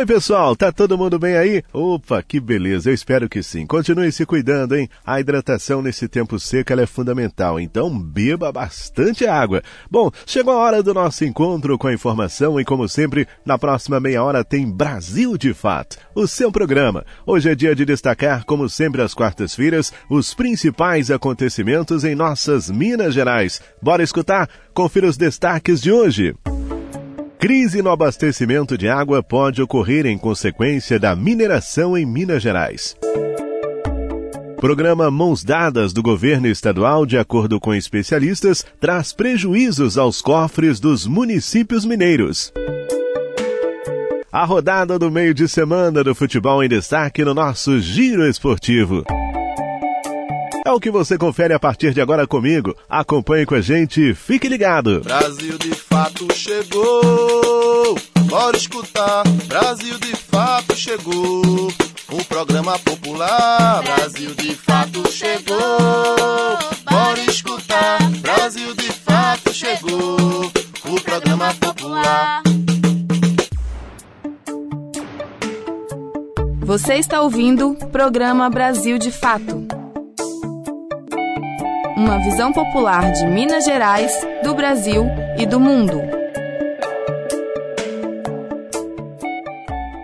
Oi, pessoal, tá todo mundo bem aí? Opa, que beleza, eu espero que sim. Continue se cuidando, hein? A hidratação nesse tempo seco é fundamental, então beba bastante água. Bom, chegou a hora do nosso encontro com a informação e, como sempre, na próxima meia hora tem Brasil de Fato, o seu programa. Hoje é dia de destacar, como sempre às quartas-feiras, os principais acontecimentos em nossas Minas Gerais. Bora escutar? Confira os destaques de hoje. Crise no abastecimento de água pode ocorrer em consequência da mineração em Minas Gerais. Programa Mãos Dadas do governo estadual, de acordo com especialistas, traz prejuízos aos cofres dos municípios mineiros. A rodada do meio de semana do futebol em destaque no nosso Giro Esportivo. É o que você confere a partir de agora comigo. Acompanhe com a gente, fique ligado. Brasil de fato chegou. Bora escutar. Brasil de fato chegou. O programa popular. Brasil de fato chegou. Bora escutar. Brasil de fato chegou. O programa popular. Você está ouvindo o programa Brasil de Fato uma visão popular de Minas Gerais, do Brasil e do mundo.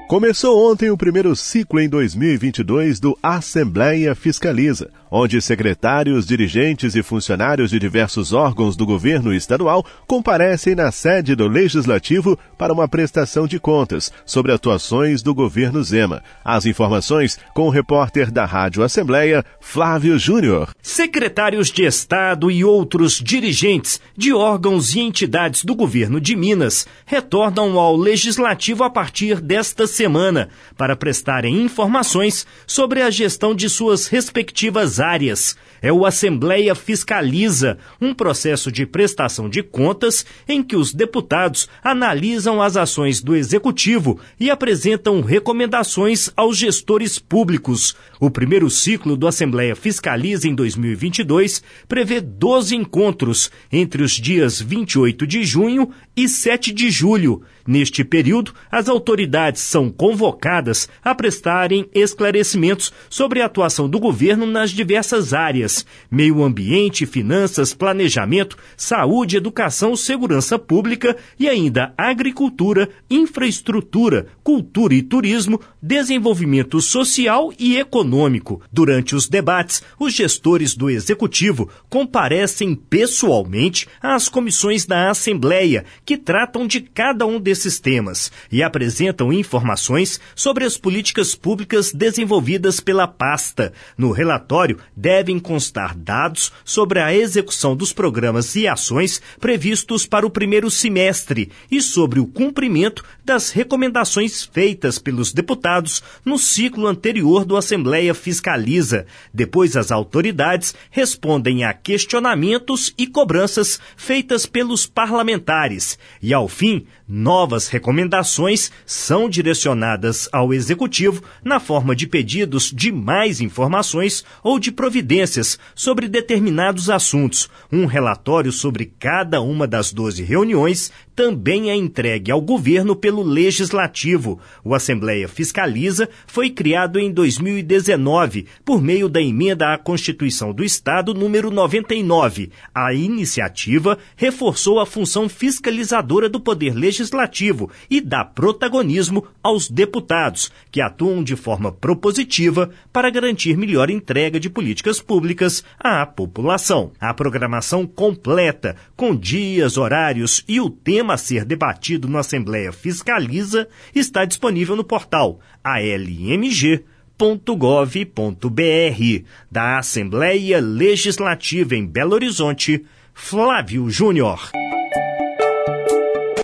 Começou ontem o primeiro ciclo em 2022 do Assembleia Fiscaliza, onde secretários, dirigentes e funcionários de diversos órgãos do governo estadual comparecem na sede do Legislativo para uma prestação de contas sobre atuações do governo Zema. As informações com o repórter da Rádio Assembleia, Flávio Júnior. Secretários de Estado e outros dirigentes de órgãos e entidades do governo de Minas retornam ao Legislativo a partir desta semana para prestarem informações sobre a gestão de suas respectivas áreas. É o Assembleia Fiscaliza, um processo de prestação de contas em que os deputados analisam as ações do Executivo e apresentam recomendações aos gestores públicos. O primeiro ciclo do Assembleia Fiscaliza em 2022 prevê 12 encontros entre os dias 28 de junho e 7 de julho. Neste período, as autoridades são convocadas a prestarem esclarecimentos sobre a atuação do governo nas diversas áreas: meio ambiente, finanças, planejamento, saúde, educação, segurança pública e ainda agricultura, infraestrutura, cultura e turismo, desenvolvimento social e econômico. Durante os debates, os gestores do executivo comparecem pessoalmente às comissões da Assembleia, que tratam de cada um desses temas e apresentam informações sobre as políticas públicas desenvolvidas pela pasta. No relatório devem constar dados sobre a execução dos programas e ações previstos para o primeiro semestre e sobre o cumprimento das recomendações feitas pelos deputados no ciclo anterior do Assembleia Fiscaliza. Depois, as autoridades respondem a questionamentos e cobranças feitas pelos parlamentares. E, ao fim, Novas recomendações são direcionadas ao Executivo na forma de pedidos de mais informações ou de providências sobre determinados assuntos. Um relatório sobre cada uma das 12 reuniões também é entregue ao governo pelo Legislativo. O Assembleia Fiscaliza foi criado em 2019 por meio da emenda à Constituição do Estado número 99. A iniciativa reforçou a função fiscalizadora do Poder Legislativo e dá protagonismo aos deputados, que atuam de forma propositiva para garantir melhor entrega de políticas públicas à população. A programação completa, com dias, horários e o tema a ser debatido na Assembleia Fiscaliza está disponível no portal almg.gov.br da Assembleia Legislativa em Belo Horizonte, Flávio Júnior.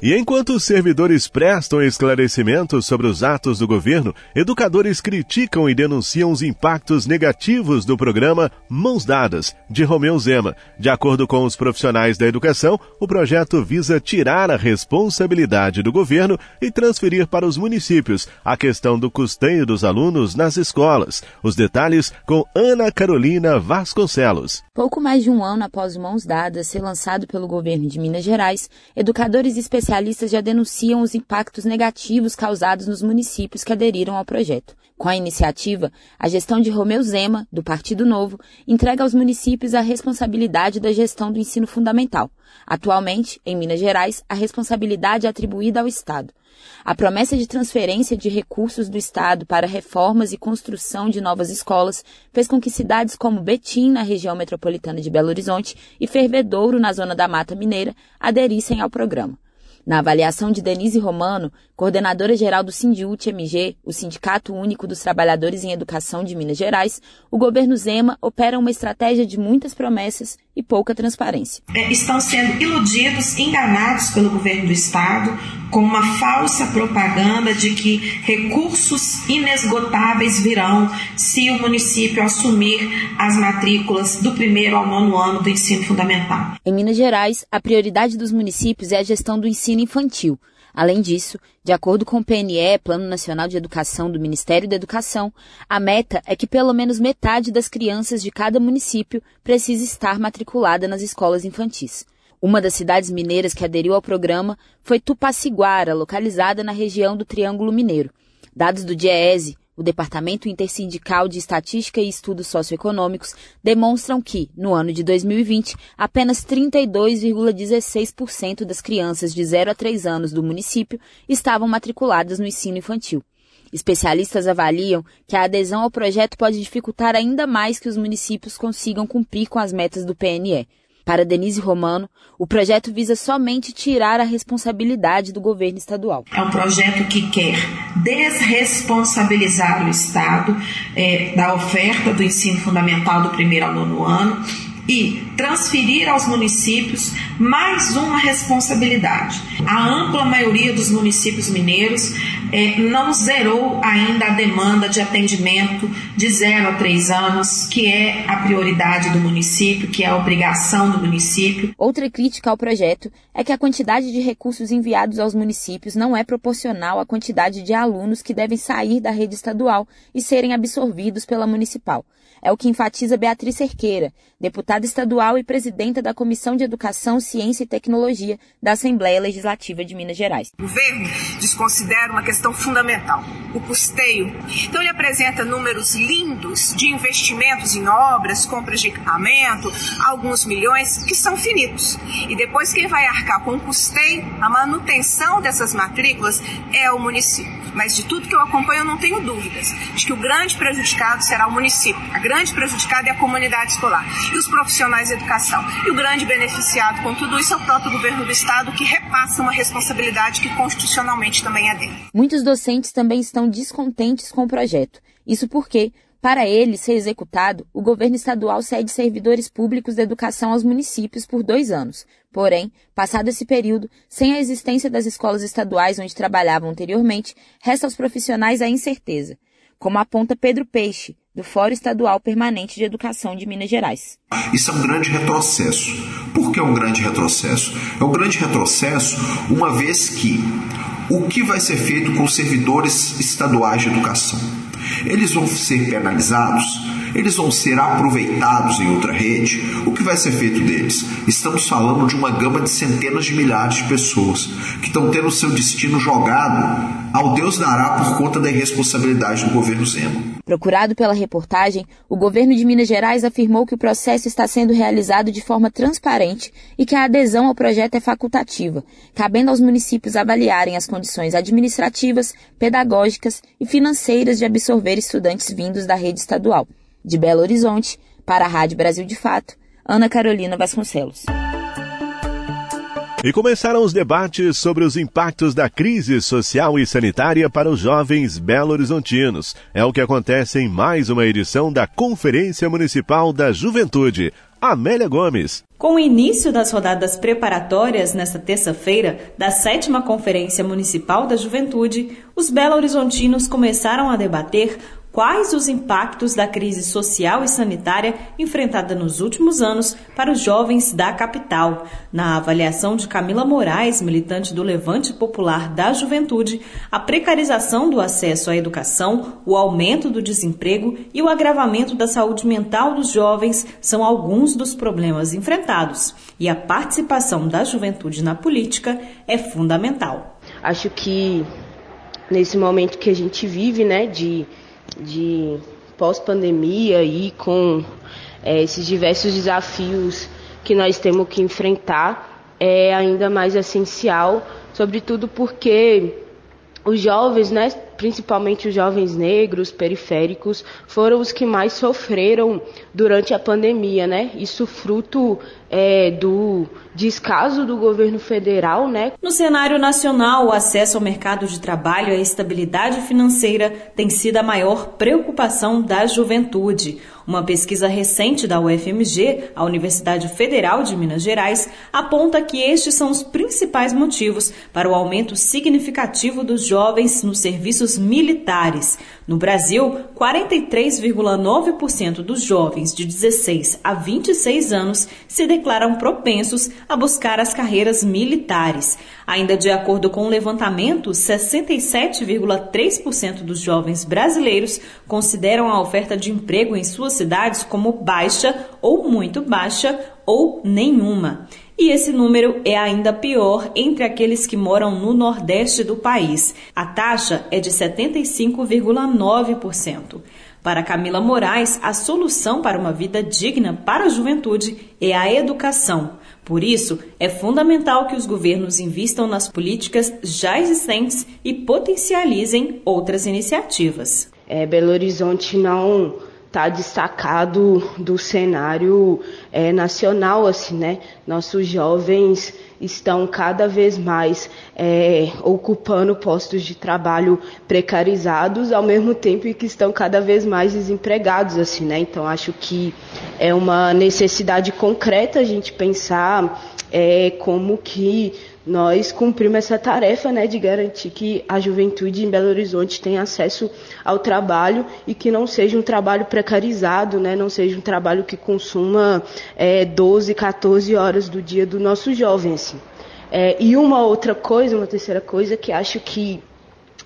E enquanto os servidores prestam esclarecimentos sobre os atos do governo, educadores criticam e denunciam os impactos negativos do programa Mãos Dadas, de Romeu Zema. De acordo com os profissionais da educação, o projeto visa tirar a responsabilidade do governo e transferir para os municípios a questão do custeio dos alunos nas escolas. Os detalhes com Ana Carolina Vasconcelos. Pouco mais de um ano após Mãos Dadas ser lançado pelo governo de Minas Gerais, educadores especialistas especialistas já denunciam os impactos negativos causados nos municípios que aderiram ao projeto. Com a iniciativa, a gestão de Romeu Zema, do Partido Novo, entrega aos municípios a responsabilidade da gestão do ensino fundamental. Atualmente, em Minas Gerais, a responsabilidade é atribuída ao Estado. A promessa de transferência de recursos do Estado para reformas e construção de novas escolas fez com que cidades como Betim, na região metropolitana de Belo Horizonte, e Fervedouro, na zona da Mata Mineira, aderissem ao programa. Na avaliação de Denise Romano, coordenadora geral do Sindiut MG, o Sindicato Único dos Trabalhadores em Educação de Minas Gerais, o governo Zema opera uma estratégia de muitas promessas e pouca transparência. É, estão sendo iludidos, enganados pelo governo do Estado com uma falsa propaganda de que recursos inesgotáveis virão se o município assumir as matrículas do primeiro ao nono ano do ensino fundamental. Em Minas Gerais, a prioridade dos municípios é a gestão do ensino infantil. Além disso, de acordo com o PNE, Plano Nacional de Educação do Ministério da Educação, a meta é que pelo menos metade das crianças de cada município precise estar matriculada nas escolas infantis. Uma das cidades mineiras que aderiu ao programa foi Tupaciguara, localizada na região do Triângulo Mineiro. Dados do DIEESE, o Departamento Intersindical de Estatística e Estudos Socioeconômicos, demonstram que, no ano de 2020, apenas 32,16% das crianças de 0 a 3 anos do município estavam matriculadas no ensino infantil. Especialistas avaliam que a adesão ao projeto pode dificultar ainda mais que os municípios consigam cumprir com as metas do PNE. Para Denise Romano, o projeto visa somente tirar a responsabilidade do governo estadual. É um projeto que quer desresponsabilizar o Estado é, da oferta do ensino fundamental do primeiro ao nono ano e transferir aos municípios mais uma responsabilidade. A ampla maioria dos municípios mineiros é, não zerou ainda a demanda de atendimento de 0 a 3 anos, que é a prioridade do município, que é a obrigação do município. Outra crítica ao projeto é que a quantidade de recursos enviados aos municípios não é proporcional à quantidade de alunos que devem sair da rede estadual e serem absorvidos pela municipal. É o que enfatiza Beatriz Cerqueira, deputada estadual e presidenta da Comissão de Educação, Ciência e Tecnologia da Assembleia Legislativa de Minas Gerais. O governo desconsidera uma questão fundamental, o custeio. Então ele apresenta números lindos de investimentos em obras, compras de equipamento, alguns milhões que são finitos. E depois quem vai arcar com o custeio, a manutenção dessas matrículas é o município. Mas de tudo que eu acompanho, eu não tenho dúvidas de que o grande prejudicado será o município. A grande prejudicada é a comunidade escolar e os profissionais de educação. E o grande beneficiado com tudo isso é o próprio governo do estado que repassa uma responsabilidade que constitucionalmente também é dele. Muitos docentes também estão descontentes com o projeto. Isso porque para ele ser executado, o governo estadual cede servidores públicos de educação aos municípios por dois anos. Porém, passado esse período, sem a existência das escolas estaduais onde trabalhavam anteriormente, resta aos profissionais a incerteza, como aponta Pedro Peixe, do Fórum Estadual Permanente de Educação de Minas Gerais. Isso é um grande retrocesso. Por que é um grande retrocesso? É um grande retrocesso uma vez que o que vai ser feito com os servidores estaduais de educação? Eles vão ser penalizados? Eles vão ser aproveitados em outra rede? O que vai ser feito deles? Estamos falando de uma gama de centenas de milhares de pessoas que estão tendo seu destino jogado ao Deus dará por conta da irresponsabilidade do governo Zema. Procurado pela reportagem, o governo de Minas Gerais afirmou que o processo está sendo realizado de forma transparente e que a adesão ao projeto é facultativa, cabendo aos municípios avaliarem as condições administrativas, pedagógicas e financeiras de absorver estudantes vindos da rede estadual. De Belo Horizonte, para a Rádio Brasil de Fato, Ana Carolina Vasconcelos. E começaram os debates sobre os impactos da crise social e sanitária para os jovens belo-horizontinos. É o que acontece em mais uma edição da Conferência Municipal da Juventude. Amélia Gomes. Com o início das rodadas preparatórias nesta terça-feira da sétima Conferência Municipal da Juventude, os belo-horizontinos começaram a debater quais os impactos da crise social e sanitária enfrentada nos últimos anos para os jovens da capital. Na avaliação de Camila Moraes, militante do Levante Popular da Juventude, a precarização do acesso à educação, o aumento do desemprego e o agravamento da saúde mental dos jovens são alguns dos problemas enfrentados. E a participação da juventude na política é fundamental. Acho que nesse momento que a gente vive, né, de de pós-pandemia e com é, esses diversos desafios que nós temos que enfrentar, é ainda mais essencial, sobretudo porque os jovens, né, principalmente os jovens negros, periféricos, foram os que mais sofreram durante a pandemia, né? Isso fruto é, do descaso do governo federal, né? No cenário nacional, o acesso ao mercado de trabalho e a estabilidade financeira tem sido a maior preocupação da juventude. Uma pesquisa recente da UFMG, a Universidade Federal de Minas Gerais, aponta que estes são os principais motivos para o aumento significativo dos jovens nos serviços militares. No Brasil, 43,9% dos jovens de 16 a 26 anos se declaram propensos a buscar as carreiras militares. Ainda de acordo com o levantamento, 67,3% dos jovens brasileiros consideram a oferta de emprego em suas cidades como baixa ou muito baixa ou nenhuma. E esse número é ainda pior entre aqueles que moram no nordeste do país. A taxa é de 75,9%. Para Camila Moraes, a solução para uma vida digna para a juventude é a educação. Por isso, é fundamental que os governos invistam nas políticas já existentes e potencializem outras iniciativas. É, Belo Horizonte não está destacado do cenário é, nacional, assim, né? Nossos jovens estão cada vez mais é, ocupando postos de trabalho precarizados, ao mesmo tempo que estão cada vez mais desempregados, assim, né? Então acho que é uma necessidade concreta a gente pensar é, como que nós cumprimos essa tarefa né, de garantir que a juventude em Belo Horizonte tenha acesso ao trabalho e que não seja um trabalho precarizado, né, não seja um trabalho que consuma é, 12, 14 horas do dia do nosso jovem. Assim. É, e uma outra coisa, uma terceira coisa que acho que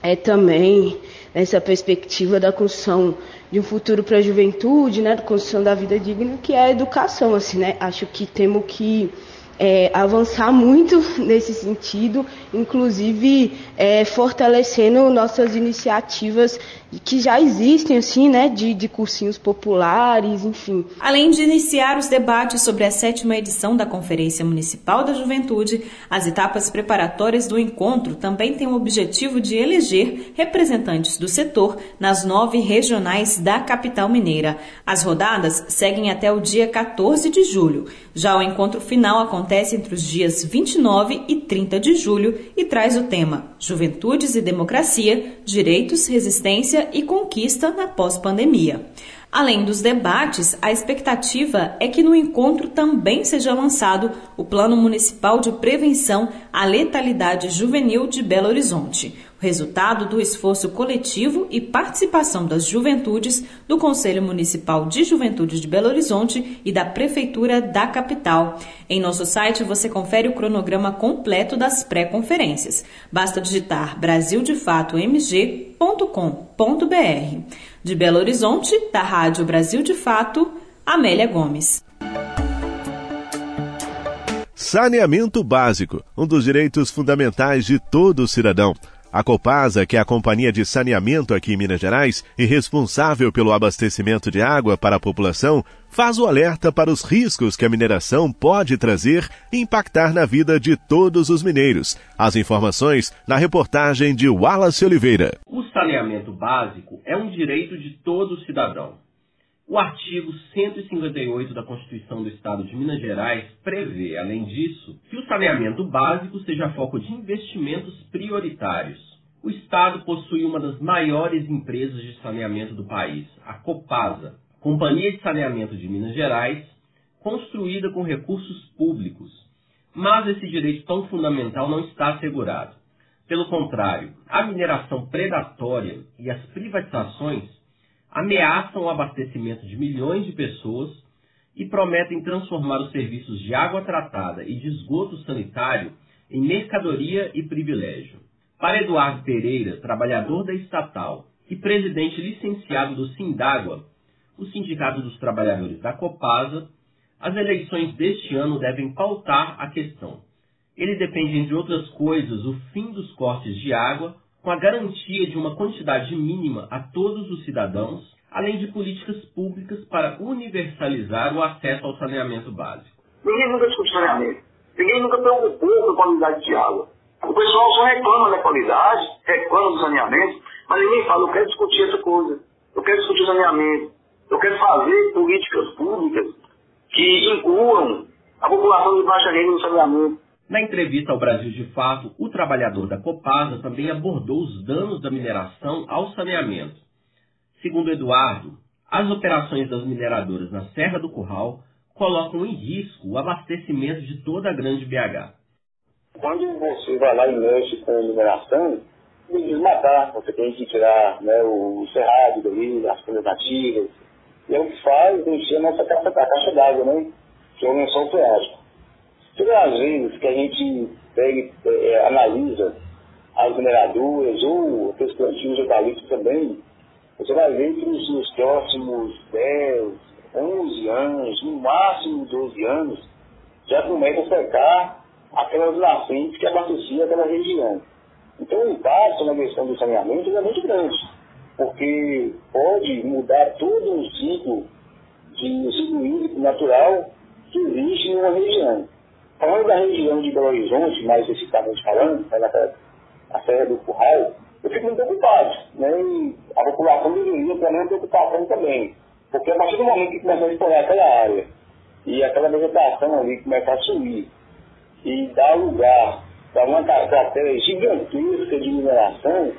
é também essa perspectiva da construção de um futuro para a juventude, né, da construção da vida digna, que é a educação. Assim, né? Acho que temos que é, avançar muito nesse sentido, inclusive é, fortalecendo nossas iniciativas que já existem, assim, né, de, de cursinhos populares, enfim. Além de iniciar os debates sobre a sétima edição da Conferência Municipal da Juventude, as etapas preparatórias do encontro também têm o objetivo de eleger representantes do setor nas nove regionais da capital mineira. As rodadas seguem até o dia 14 de julho. Já o encontro final acontece entre os dias 29 e 30 de julho e traz o tema Juventudes e Democracia, Direitos, Resistência e conquista na pós-pandemia. Além dos debates, a expectativa é que no encontro também seja lançado o Plano Municipal de Prevenção à Letalidade Juvenil de Belo Horizonte, resultado do esforço coletivo e participação das juventudes do Conselho Municipal de Juventude de Belo Horizonte e da Prefeitura da capital. Em nosso site você confere o cronograma completo das pré-conferências. Basta digitar brasildefatoMG.com.br. De Belo Horizonte, da Rádio Brasil de Fato, Amélia Gomes. Saneamento básico, um dos direitos fundamentais de todo cidadão. A Copasa, que é a companhia de saneamento aqui em Minas Gerais e responsável pelo abastecimento de água para a população, faz o alerta para os riscos que a mineração pode trazer e impactar na vida de todos os mineiros. As informações na reportagem de Wallace Oliveira. O saneamento básico é um direito de todo cidadão. O artigo 158 da Constituição do Estado de Minas Gerais prevê, além disso, que o saneamento básico seja foco de investimentos prioritários. O Estado possui uma das maiores empresas de saneamento do país, a Copasa, Companhia de Saneamento de Minas Gerais, construída com recursos públicos. Mas esse direito tão fundamental não está assegurado. Pelo contrário, a mineração predatória e as privatizações ameaçam o abastecimento de milhões de pessoas e prometem transformar os serviços de água tratada e de esgoto sanitário em mercadoria e privilégio. Para Eduardo Pereira, trabalhador da estatal e presidente licenciado do Sindágua, o Sindicato dos Trabalhadores da Copasa, as eleições deste ano devem pautar a questão. Ele depende, entre outras coisas, o fim dos cortes de água, com a garantia de uma quantidade mínima a todos os cidadãos, além de políticas públicas para universalizar o acesso ao saneamento básico. Ninguém nunca discutiu saneamento. Ninguém nunca preocupou com a qualidade de água. O pessoal só reclama da qualidade, reclama do saneamento, mas ninguém fala, eu quero discutir essa coisa. Eu quero discutir saneamento. Eu quero fazer políticas públicas que incluam a população de baixa renda no saneamento. Na entrevista ao Brasil de Fato, o trabalhador da Copasa também abordou os danos da mineração ao saneamento. Segundo Eduardo, as operações das mineradoras na Serra do Curral colocam em risco o abastecimento de toda a grande BH. Quando você vai lá e mexe com mineração, tem que desmatar, você tem que tirar né, o cerrado dali, as folhas nativas, e é o que faz encher a nossa caixa, a caixa d'água, né? Que é o lençol freático. Todas as vezes que a gente pega, é, é, analisa as mineradoras ou aqueles plantios eucaliptos também, você vai ver que nos, nos próximos 10, 11 anos, no máximo 12 anos, já começa a secar aquelas nascentes que abasteciam aquela região. Então o impacto na questão do saneamento é muito grande porque pode mudar todo o ciclo de ciclo hídrico natural que existe em uma região. Falando da região de Belo Horizonte, mais especificamente falando, né, na, Serra do Curral, eu fico muito preocupado, né? E a população deveria ter uma preocupação também. Porque a partir do momento que começa a explorar aquela área e aquela vegetação ali começa a subir e dá lugar para uma carteira gigantesca de mineração,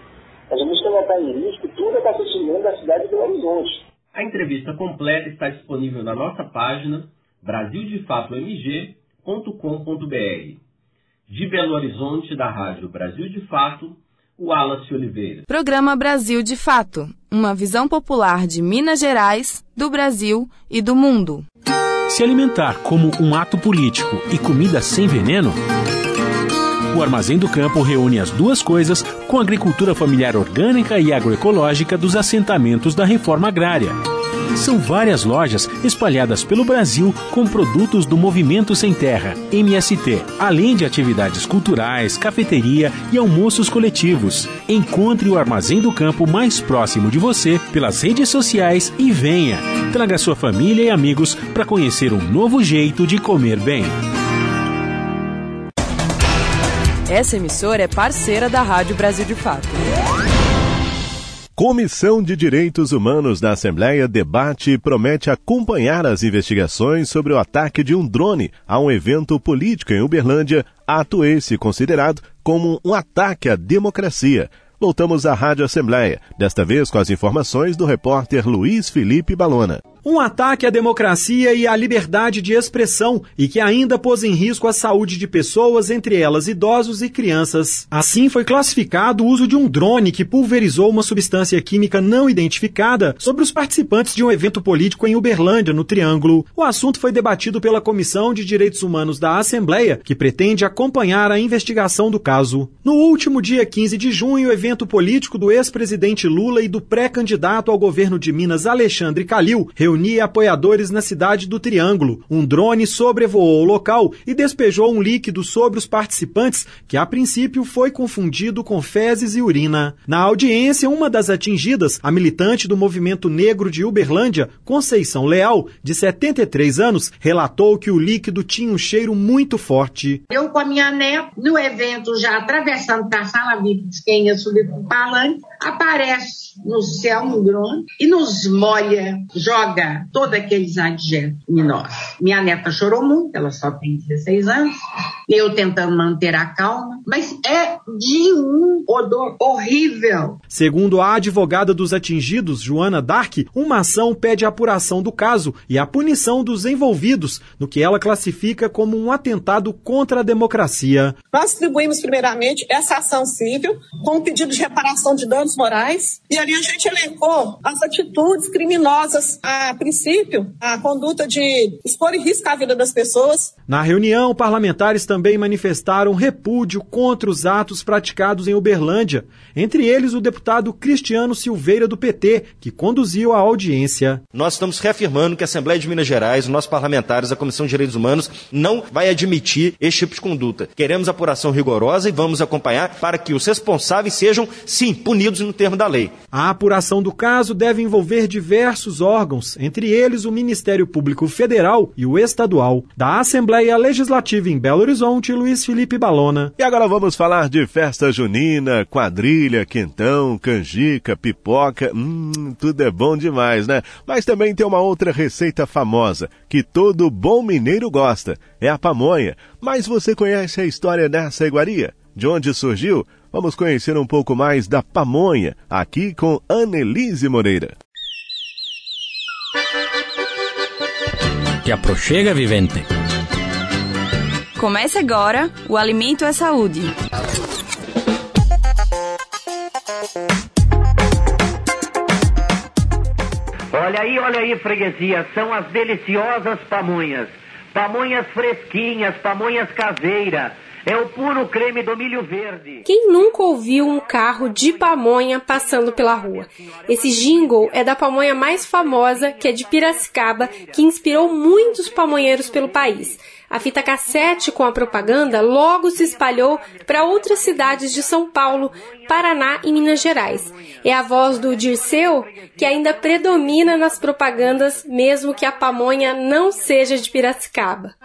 nós vamos colocar em risco todo o abastecimento da cidade de Belo Horizonte. A entrevista completa está disponível na nossa página brasildefatoMG.com.br. De Belo Horizonte, da Rádio Brasil de Fato, o Wallace Oliveira. Programa Brasil de Fato uma visão popular de Minas Gerais, do Brasil e do mundo. Se alimentar como um ato político e comida sem veneno o Armazém do Campo reúne as duas coisas com a agricultura familiar orgânica e agroecológica dos assentamentos da reforma agrária. São várias lojas espalhadas pelo Brasil com produtos do Movimento Sem Terra, MST, além de atividades culturais, cafeteria e almoços coletivos. Encontre o Armazém do Campo mais próximo de você pelas redes sociais e venha. Traga sua família e amigos para conhecer um novo jeito de comer bem. Essa emissora é parceira da Rádio Brasil de Fato. Comissão de Direitos Humanos da Assembleia debate e promete acompanhar as investigações sobre o ataque de um drone a um evento político em Uberlândia, ato esse considerado como um ataque à democracia. Voltamos à Rádio Assembleia, desta vez com as informações do repórter Luiz Felipe Balona. Um ataque à democracia e à liberdade de expressão e que ainda pôs em risco a saúde de pessoas, entre elas idosos e crianças. Assim foi classificado o uso de um drone que pulverizou uma substância química não identificada sobre os participantes de um evento político em Uberlândia, no Triângulo. O assunto foi debatido pela Comissão de Direitos Humanos da Assembleia, que pretende acompanhar a investigação do caso. No último dia 15 de junho, o evento político do ex-presidente Lula e do pré-candidato ao governo de Minas, Alexandre Calil, reuniu reunia apoiadores na cidade do Triângulo. Um drone sobrevoou o local e despejou um líquido sobre os participantes, que a princípio foi confundido com fezes e urina. Na audiência, uma das atingidas, a militante do movimento negro de Uberlândia, Conceição Leal, de 73 anos, relatou que o líquido tinha um cheiro muito forte. Eu com a minha neta, no evento já atravessando para a sala VIP, quem ia subir para o palanque, aparece no céu um drone e nos molha, joga todos aqueles adjetos em nós. Minha neta chorou muito, ela só tem 16 anos, eu tentando manter a calma, mas é de um odor horrível. Segundo a advogada dos atingidos, Joana Dark, uma ação pede a apuração do caso e a punição dos envolvidos, no que ela classifica como um atentado contra a democracia. Nós distribuímos primeiramente essa ação civil com um pedido de reparação de danos morais e ali a gente elencou as atitudes criminosas, a princípio, a conduta de expor em risco a vida das pessoas. Na reunião, parlamentares também manifestaram repúdio contra os atos praticados em Uberlândia, entre eles o deputado Cristiano Silveira do PT, que conduziu a audiência. Nós estamos reafirmando que a Assembleia de Minas Gerais, os nossos parlamentares, a Comissão de Direitos Humanos, não vai admitir esse tipo de conduta. Queremos apuração rigorosa e vamos acompanhar para que os responsáveis sejam, sim, punidos no termo da lei. A apuração do caso deve envolver diversos órgãos, entre eles o Ministério Público Federal e o Estadual. Da Assembleia Legislativa em Belo Horizonte, Luiz Felipe Balona. E agora vamos falar de festa junina, quadrilha, quentão, canjica, pipoca. Hum, tudo é bom demais, né? Mas também tem uma outra receita famosa que todo bom mineiro gosta: é a pamonha. Mas você conhece a história dessa iguaria? De onde surgiu? Vamos conhecer um pouco mais da pamonha, aqui com Annelise Moreira. Te aproxega, vivente. Comece agora o Alimento é Saúde. Olha aí, olha aí, freguesia, são as deliciosas pamonhas. Pamonhas fresquinhas, pamonhas caseiras é o puro creme do milho verde. Quem nunca ouviu um carro de pamonha passando pela rua? Esse jingle é da pamonha mais famosa, que é de Piracicaba, que inspirou muitos pamonheiros pelo país. A fita cassete com a propaganda logo se espalhou para outras cidades de São Paulo, Paraná e Minas Gerais. É a voz do Dirceu que ainda predomina nas propagandas, mesmo que a pamonha não seja de Piracicaba.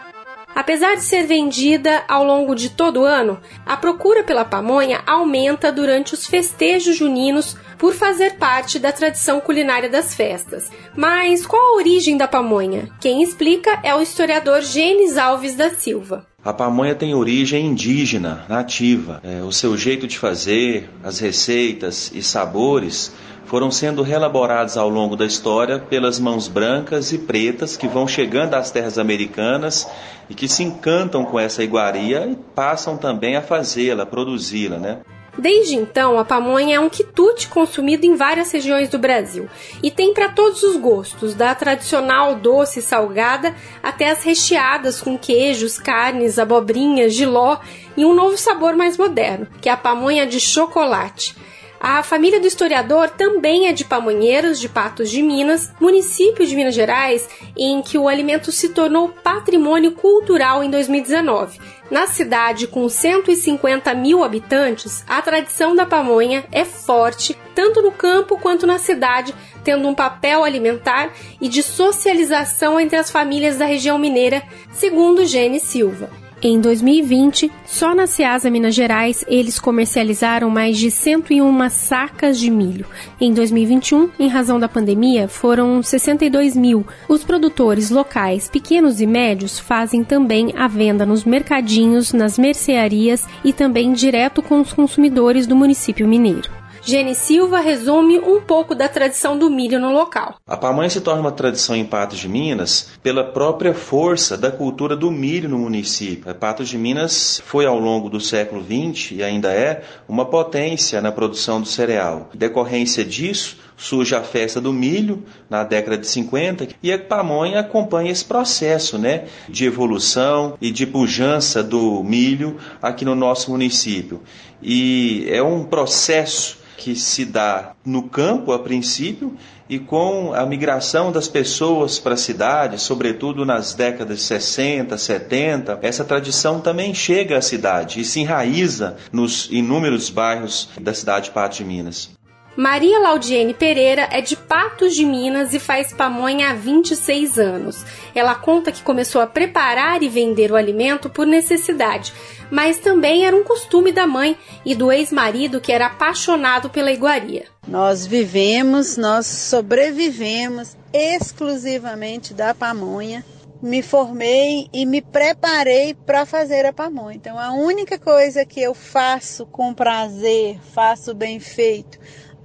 Apesar de ser vendida ao longo de todo o ano, a procura pela pamonha aumenta durante os festejos juninos por fazer parte da tradição culinária das festas. Mas qual a origem da pamonha? Quem explica é o historiador Gênesis Alves da Silva. A pamonha tem origem indígena, nativa. É, o seu jeito de fazer, as receitas e sabores foram sendo reelaborados ao longo da história pelas mãos brancas e pretas que vão chegando às terras americanas e que se encantam com essa iguaria e passam também a fazê-la, produzi-la, né? Desde então, a pamonha é um quitute consumido em várias regiões do Brasil e tem para todos os gostos, da tradicional doce e salgada até as recheadas com queijos, carnes, abobrinhas, giló e um novo sabor mais moderno, que é a pamonha de chocolate. A família do historiador também é de Pamonheiros, de Patos de Minas, município de Minas Gerais, em que o alimento se tornou patrimônio cultural em 2019. Na cidade, com 150 mil habitantes, a tradição da pamonha é forte, tanto no campo quanto na cidade, tendo um papel alimentar e de socialização entre as famílias da região mineira, segundo Gene Silva. Em 2020, só na Ceasa Minas Gerais, eles comercializaram mais de 101 sacas de milho. Em 2021, em razão da pandemia, foram 62 mil. Os produtores locais, pequenos e médios, fazem também a venda nos mercadinhos, nas mercearias e também direto com os consumidores do município mineiro. Gene Silva resume um pouco da tradição do milho no local. A pamonha se torna uma tradição em Patos de Minas pela própria força da cultura do milho no município. Patos de Minas foi ao longo do século XX e ainda é uma potência na produção do cereal. Decorrência disso, surge a festa do milho na década de 50 e a pamonha acompanha esse processo né, de evolução e de pujança do milho aqui no nosso município. E é um processo que se dá no campo a princípio e com a migração das pessoas para a cidade, sobretudo nas décadas de 60, 70, essa tradição também chega à cidade e se enraiza nos inúmeros bairros da cidade de Pato de Minas. Maria Laudiene Pereira é de Patos de Minas e faz pamonha há 26 anos. Ela conta que começou a preparar e vender o alimento por necessidade, mas também era um costume da mãe e do ex-marido que era apaixonado pela iguaria. Nós vivemos, nós sobrevivemos exclusivamente da pamonha. Me formei e me preparei para fazer a pamonha. Então, a única coisa que eu faço com prazer, faço bem feito,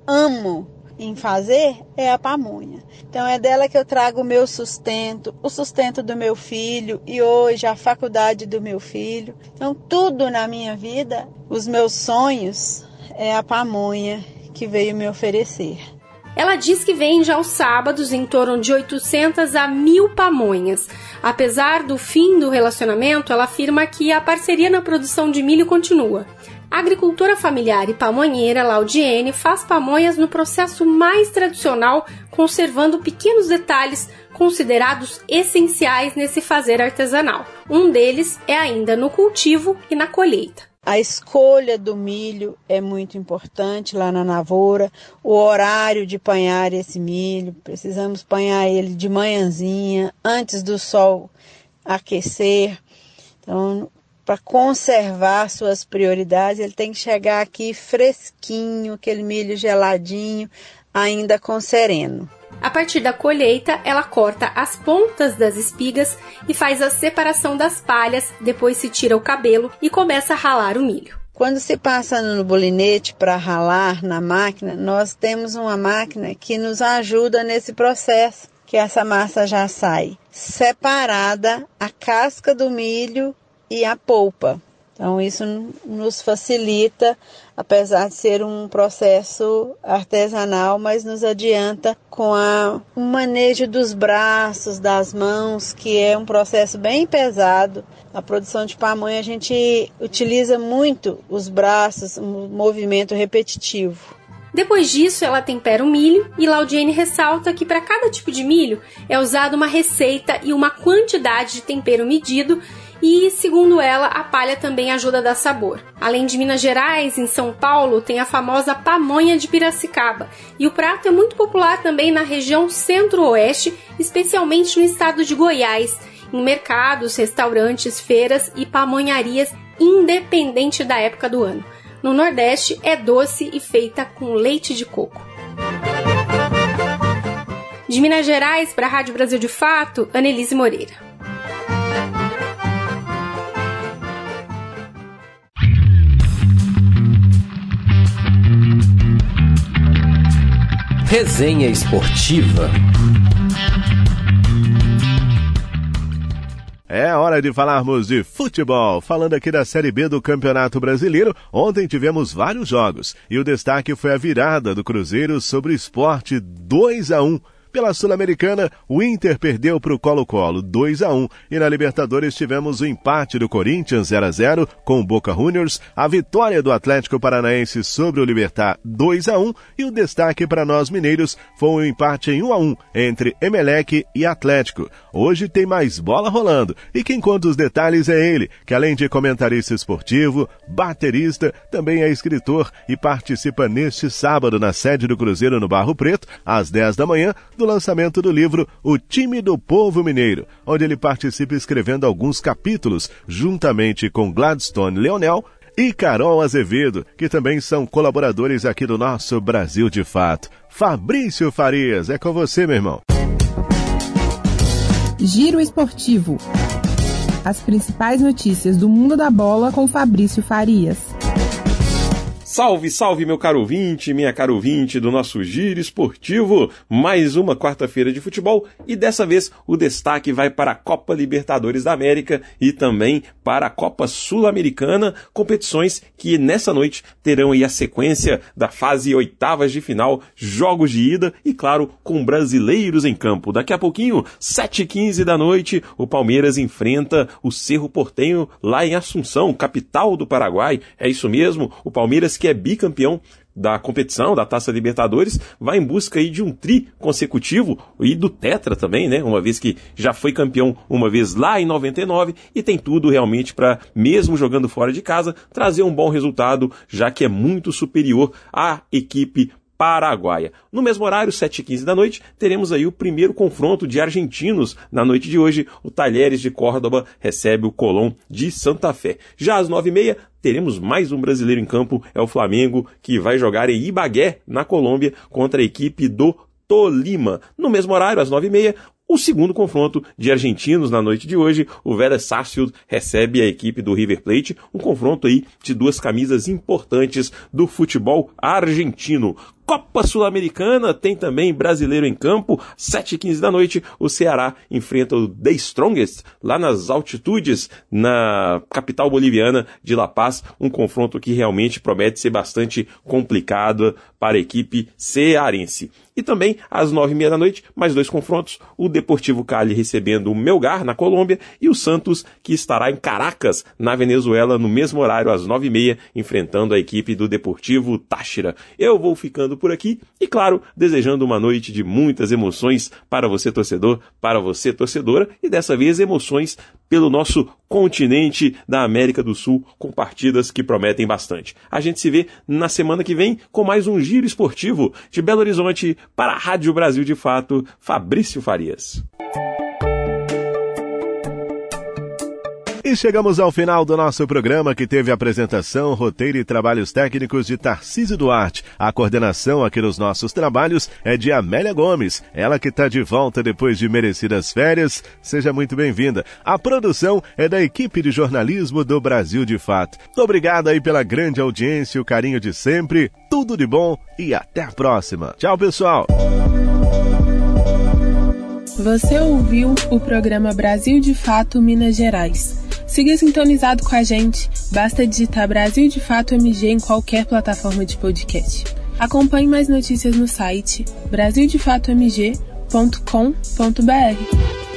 amo em fazer é a pamonha. Então é dela que eu trago o meu sustento, o sustento do meu filho e hoje a faculdade do meu filho. Então tudo na minha vida, os meus sonhos é a pamonha que veio me oferecer. Ela diz que vende aos sábados em torno de 800 a 1000 pamonhas. Apesar do fim do relacionamento, ela afirma que a parceria na produção de milho continua. A agricultora familiar e pamonheira Laudiene faz pamonhas no processo mais tradicional, conservando pequenos detalhes considerados essenciais nesse fazer artesanal. Um deles é ainda no cultivo e na colheita. A escolha do milho é muito importante lá na lavoura, o horário de panhar esse milho, precisamos panhar ele de manhãzinha, antes do sol aquecer. Então, para conservar suas prioridades, ele tem que chegar aqui fresquinho, aquele milho geladinho, ainda com sereno. A partir da colheita, ela corta as pontas das espigas e faz a separação das palhas, depois se tira o cabelo e começa a ralar o milho. Quando se passa no bolinete para ralar na máquina, nós temos uma máquina que nos ajuda nesse processo, que essa massa já sai separada a casca do milho e a polpa. Então, isso nos facilita, apesar de ser um processo artesanal, mas nos adianta com a, o manejo dos braços, das mãos, que é um processo bem pesado. A produção de pamonha, a gente utiliza muito os braços, um movimento repetitivo. Depois disso, ela tempera o milho e Laudiene ressalta que para cada tipo de milho é usada uma receita e uma quantidade de tempero medido e, segundo ela, a palha também ajuda a dar sabor. Além de Minas Gerais, em São Paulo tem a famosa pamonha de Piracicaba, e o prato é muito popular também na região centro-oeste, especialmente no estado de Goiás, em mercados, restaurantes, feiras e pamonharias, independente da época do ano. No Nordeste é doce e feita com leite de coco. De Minas Gerais para a Rádio Brasil de Fato, Annelise Moreira. Resenha Esportiva. É hora de falarmos de futebol. Falando aqui da Série B do Campeonato Brasileiro, ontem tivemos vários jogos e o destaque foi a virada do Cruzeiro sobre o Esporte 2 a 1 pela Sul-Americana, o Inter perdeu para o Colo-Colo 2 a 1 e na Libertadores tivemos o empate do Corinthians 0 a 0 com o Boca Juniors, a vitória do Atlético Paranaense sobre o Libertar 2 a 1 e o destaque para nós mineiros foi o um empate em 1 a 1 entre Emelec e Atlético. Hoje tem mais bola rolando. E quem conta os detalhes é ele, que além de comentarista esportivo, baterista, também é escritor e participa neste sábado na sede do Cruzeiro no Barro Preto, às 10 da manhã, do lançamento do livro O Time do Povo Mineiro, onde ele participa escrevendo alguns capítulos, juntamente com Gladstone Leonel e Carol Azevedo, que também são colaboradores aqui do nosso Brasil de Fato. Fabrício Farias, é com você, meu irmão. Giro Esportivo. As principais notícias do mundo da bola com Fabrício Farias. Salve, salve, meu caro ouvinte, minha caro ouvinte do nosso Giro Esportivo. Mais uma quarta-feira de futebol e dessa vez o destaque vai para a Copa Libertadores da América e também para a Copa Sul-Americana, competições que nessa noite terão aí a sequência da fase oitavas de final, jogos de ida e, claro, com brasileiros em campo. Daqui a pouquinho, 7h15 da noite, o Palmeiras enfrenta o Cerro Portenho lá em Assunção, capital do Paraguai. É isso mesmo, o Palmeiras que é bicampeão da competição, da Taça Libertadores, vai em busca aí de um tri consecutivo e do Tetra também, né? Uma vez que já foi campeão uma vez lá em 99 e tem tudo realmente para, mesmo jogando fora de casa, trazer um bom resultado, já que é muito superior à equipe paraguaia. No mesmo horário, 7h15 da noite, teremos aí o primeiro confronto de argentinos. Na noite de hoje, o Talheres de Córdoba recebe o Colón de Santa Fé. Já às 9h30, teremos mais um brasileiro em campo, é o Flamengo, que vai jogar em Ibagué, na Colômbia, contra a equipe do Tolima. No mesmo horário, às 9h30, o segundo confronto de argentinos na noite de hoje, o Vélez Sarsfield recebe a equipe do River Plate, um confronto aí de duas camisas importantes do futebol argentino. Copa Sul-Americana tem também brasileiro em campo. 7h15 da noite, o Ceará enfrenta o The Strongest lá nas altitudes, na capital boliviana de La Paz. Um confronto que realmente promete ser bastante complicado para a equipe cearense. E também, às nove e meia da noite, mais dois confrontos. O Deportivo Cali recebendo o Melgar, na Colômbia, e o Santos, que estará em Caracas, na Venezuela, no mesmo horário, às nove e meia, enfrentando a equipe do Deportivo Táchira. Eu vou ficando por aqui e, claro, desejando uma noite de muitas emoções para você, torcedor, para você, torcedora, e dessa vez emoções pelo nosso continente da América do Sul, com partidas que prometem bastante. A gente se vê na semana que vem com mais um giro esportivo de Belo Horizonte para a Rádio Brasil de Fato, Fabrício Farias. E chegamos ao final do nosso programa que teve apresentação, roteiro e trabalhos técnicos de Tarcísio Duarte. A coordenação aqui nos nossos trabalhos é de Amélia Gomes, ela que está de volta depois de merecidas férias. Seja muito bem-vinda. A produção é da equipe de jornalismo do Brasil de Fato. Obrigado aí pela grande audiência, o carinho de sempre. Tudo de bom e até a próxima. Tchau, pessoal. Você ouviu o programa Brasil de Fato Minas Gerais. Siga sintonizado com a gente, basta digitar Brasil de Fato MG em qualquer plataforma de podcast. Acompanhe mais notícias no site brasildefatomg.com.br.